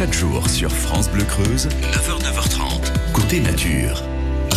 Chaque jour sur France Bleu Creuse, 9h, 9h30, côté nature.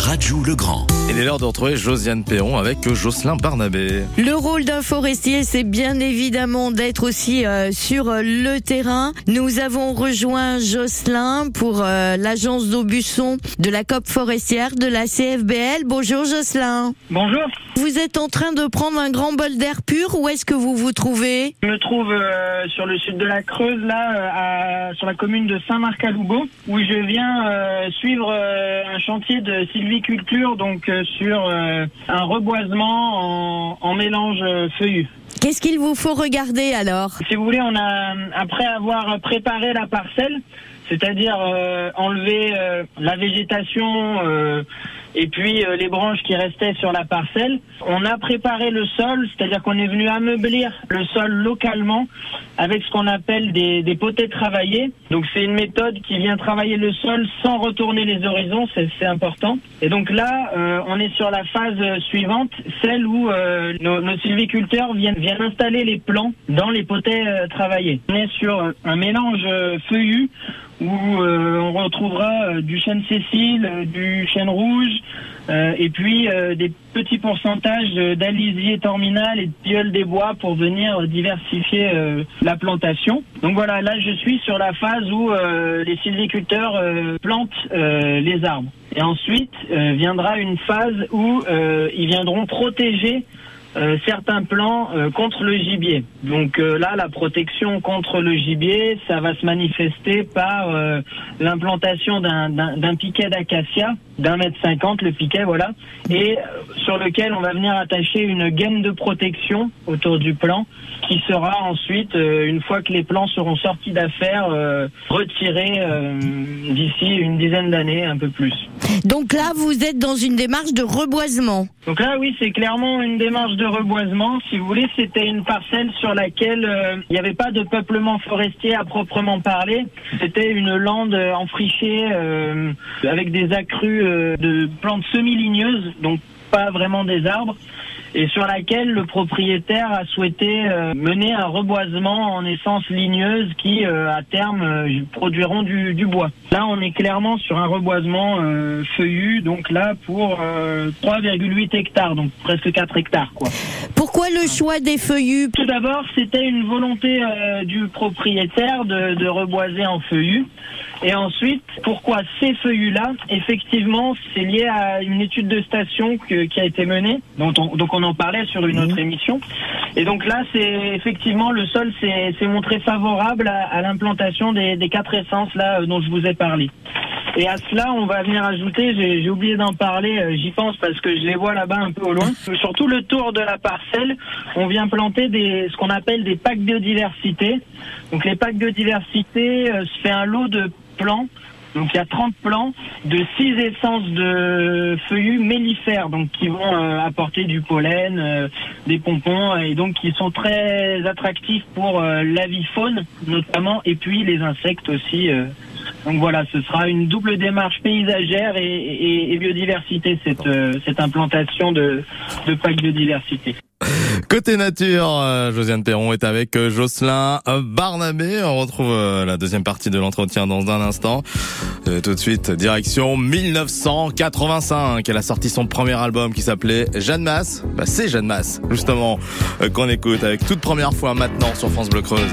Rajou Legrand. Il est l'heure de retrouver Josiane Perron avec Jocelyn Barnabé. Le rôle d'un forestier, c'est bien évidemment d'être aussi euh, sur le terrain. Nous avons rejoint Jocelyn pour euh, l'agence d'Aubusson de la COP forestière de la CFBL. Bonjour Jocelyn. Bonjour. Vous êtes en train de prendre un grand bol d'air pur. Où est-ce que vous vous trouvez? Je me trouve euh, sur le sud de la Creuse, là, euh, à- sur la commune de Saint-Marc-à-Loubaud, où je viens euh, suivre euh, un chantier de donc euh, sur euh, un reboisement en, en mélange euh, feuillu. Qu'est-ce qu'il vous faut regarder alors? Si vous voulez, on a, après avoir préparé la parcelle, c'est-à-dire enlever la végétation et puis euh, les branches qui restaient sur la parcelle, on a préparé le sol, c'est-à-dire qu'on est venu ameublir le sol localement avec ce qu'on appelle des, des potets travaillés. Donc c'est une méthode qui vient travailler le sol sans retourner les horizons, c'est important. Et donc là, euh, on est sur la phase suivante, celle où euh, nos, nos sylviculteurs viennent, viennent installer les plants dans les potets euh, travaillés. On est sur un mélange euh, feuillu où euh, on retrouvera euh, du chêne Cécile, euh, du chêne rouge, et puis des petits pourcentages d'alisier terminal et de tilleul des bois pour venir diversifier la plantation. Donc voilà, là je suis sur la phase où les sylviculteurs plantent les arbres. Et ensuite viendra une phase où ils viendront protéger euh, certains plants euh, contre le gibier. Donc euh, là, la protection contre le gibier, ça va se manifester par l'implantation d'un piquet d'acacia d'un mètre cinquante, le piquet, voilà, et sur lequel on va venir attacher une gaine de protection autour du plant, qui sera ensuite, euh, une fois que les plants seront sortis d'affaires, euh, retirés euh, d'ici une dizaine d'années, un peu plus. Donc là, vous êtes dans une démarche de reboisement. Donc là, oui, c'est clairement une démarche de reboisement. Si vous voulez, c'était une parcelle sur laquelle euh, il n'y avait pas de peuplement forestier à proprement parler. C'était une lande enfrichée avec des accrus euh, de plantes semi-ligneuses, donc pas vraiment des arbres et sur laquelle le propriétaire a souhaité euh, mener un reboisement en essence ligneuse qui, euh, à terme, euh, produiront du, du bois. Là, on est clairement sur un reboisement euh, feuillu, donc là, pour euh, 3,8 hectares, donc presque 4 hectares, quoi. Pourquoi le choix des feuillus? Tout d'abord, c'était une volonté euh, du propriétaire de, de reboiser en feuillus. Et ensuite, pourquoi ces feuillus-là Effectivement, c'est lié à une étude de station que- qui a été menée, dont on, donc on en parlait sur une autre émission. Et donc là, c'est effectivement le sol s'est montré favorable à, à l'implantation des, des quatre essences là euh, dont je vous ai parlé. Et à cela, on va venir ajouter, j'ai oublié d'en parler, euh, j'y pense parce que je les vois là-bas un peu au loin. Sur tout le tour de la parcelle, on vient planter des, ce qu'on appelle des packs biodiversité. Donc les packs biodiversité, euh, se fait un lot de plants. Donc il y a 30 plants de 6 essences de feuillus mellifères, donc qui vont euh, apporter du pollen, euh, des pompons, et donc qui sont très attractifs pour euh, l'avifaune notamment, et puis les insectes aussi. euh. Donc voilà, ce sera une double démarche paysagère et, et- biodiversité, cette, euh, cette implantation de, de packs biodiversité. Côté nature, euh, Josiane Perron est avec euh, Jocelyn euh, Barnabé. On retrouve la deuxième partie de l'entretien dans un instant. Tout de suite, direction 1985. Elle a sorti son premier album qui s'appelait Jeanne Masse. Bah, c'est Jeanne Masse, justement, qu'on écoute avec toute première fois maintenant sur France Bleu Creuse.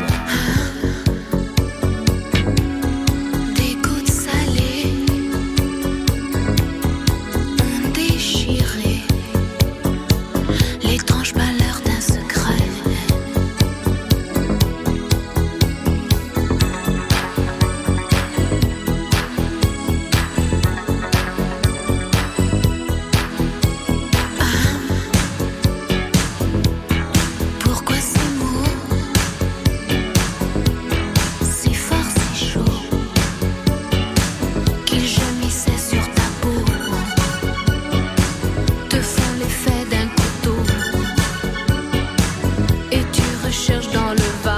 le.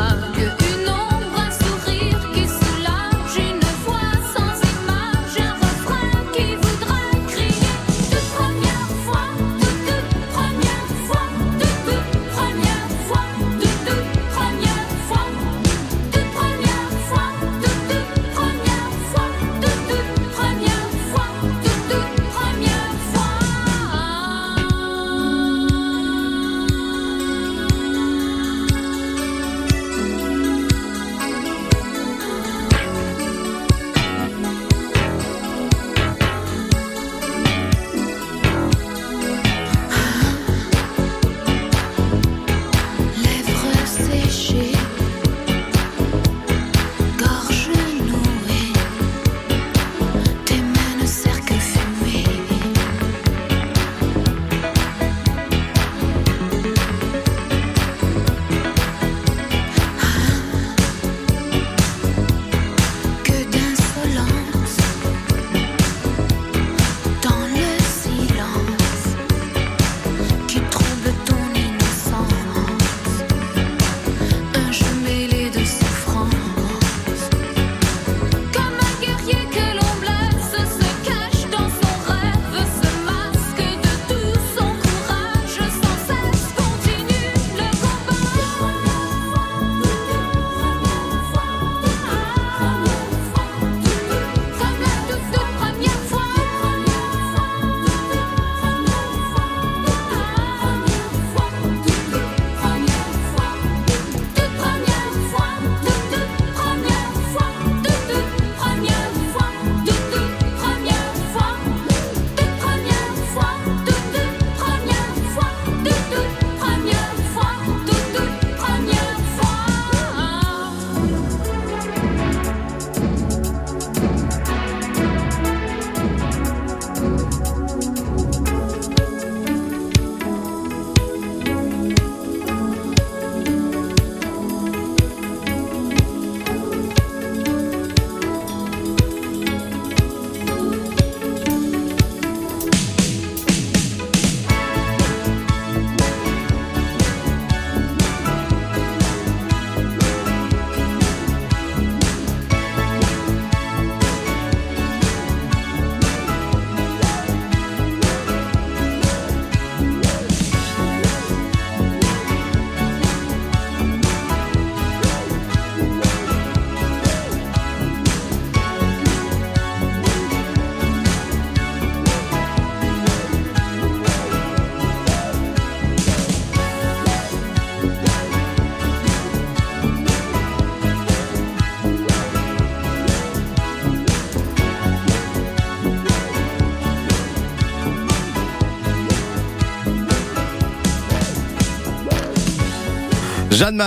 Jeanne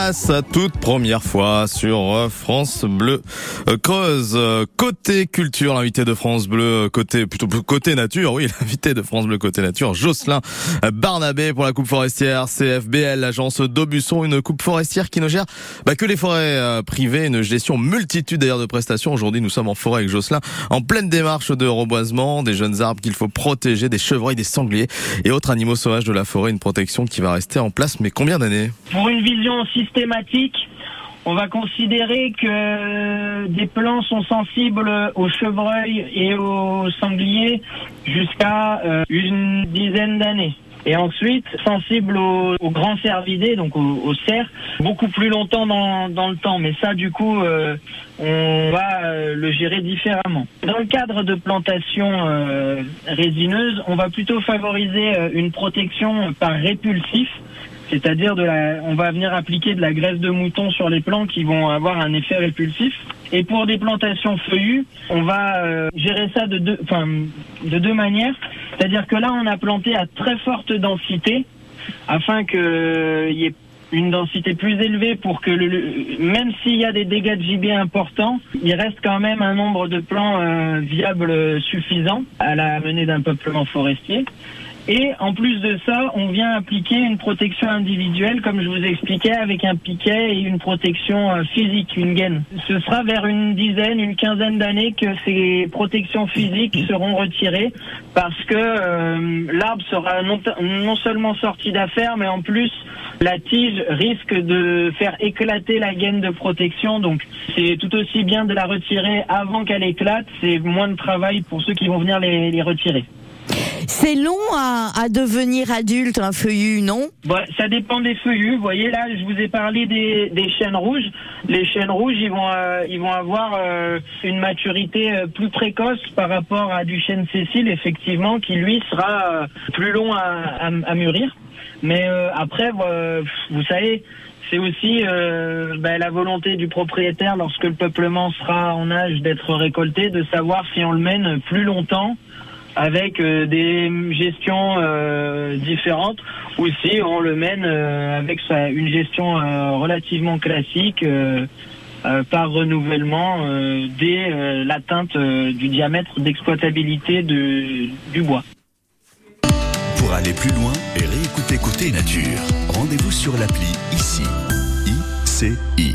toute première fois sur euh, France Bleu euh, Creuse. Euh, Côté culture, l'invité de France Bleu, côté plutôt côté nature, oui, l'invité de France Bleu côté nature, Jocelyn Barnabé pour la coupe forestière CFBL, l'agence d'Aubusson, une coupe forestière qui ne gère bah, que les forêts privées, une gestion multitude d'ailleurs de prestations. Aujourd'hui, nous sommes en forêt avec Jocelyn, en pleine démarche de reboisement, des jeunes arbres qu'il faut protéger, des chevreuils, des sangliers et autres animaux sauvages de la forêt, une protection qui va rester en place. Mais combien d'années? Pour une systématique, on va considérer que des plants sont sensibles aux chevreuils et aux sangliers jusqu'à euh, une dizaine d'années. Et ensuite, sensibles aux, grands cervidés, donc aux, cerfs, beaucoup plus longtemps dans, le temps. Mais ça, du coup, euh, on va euh, le gérer différemment. Dans le cadre de plantations résineuses, on va plutôt favoriser une protection par répulsif c'est-à-dire de on va venir appliquer de la graisse de mouton sur les plants qui vont avoir un effet répulsif. Et pour des plantations feuillues, on va euh, gérer ça de deux, manières. C'est-à-dire que là, on a planté à très forte densité afin qu'il euh, y ait une densité plus élevée pour que le, même s'il y a des dégâts de gibier importants, il reste quand même un nombre de plants euh, viables suffisant à la menée d'un peuplement forestier. Et en plus de ça, on vient appliquer une protection individuelle, comme je vous expliquais, avec un piquet et une protection euh, physique, une gaine. Ce sera vers une dizaine, une quinzaine d'années que ces protections physiques seront retirées parce que euh, l'arbre sera non, non seulement sorti d'affaire, mais en plus la tige risque de faire éclater la gaine de protection. Donc c'est tout aussi bien de la retirer avant qu'elle éclate. C'est moins de travail pour ceux qui vont venir les, les retirer. C'est long à, devenir adulte, un feuillu, non bah, Ça dépend des feuillus. Vous voyez, là, je vous ai parlé des, des chênes rouges. Les chênes rouges, ils vont, euh, ils vont avoir euh, une maturité euh, plus précoce par rapport à du chêne Cécile, effectivement, qui, lui, sera plus long à, à, mûrir. Mais après, vous savez, c'est aussi bah, la volonté du propriétaire, lorsque le peuplement sera en âge d'être récolté, de savoir si on le mène plus longtemps avec euh, des gestions euh, différentes ou si on le mène euh, avec une gestion relativement classique par renouvellement dès l'atteinte du diamètre d'exploitabilité du bois. Pour aller plus loin et réécouter Côté Nature, rendez-vous sur l'appli ICI. ICI.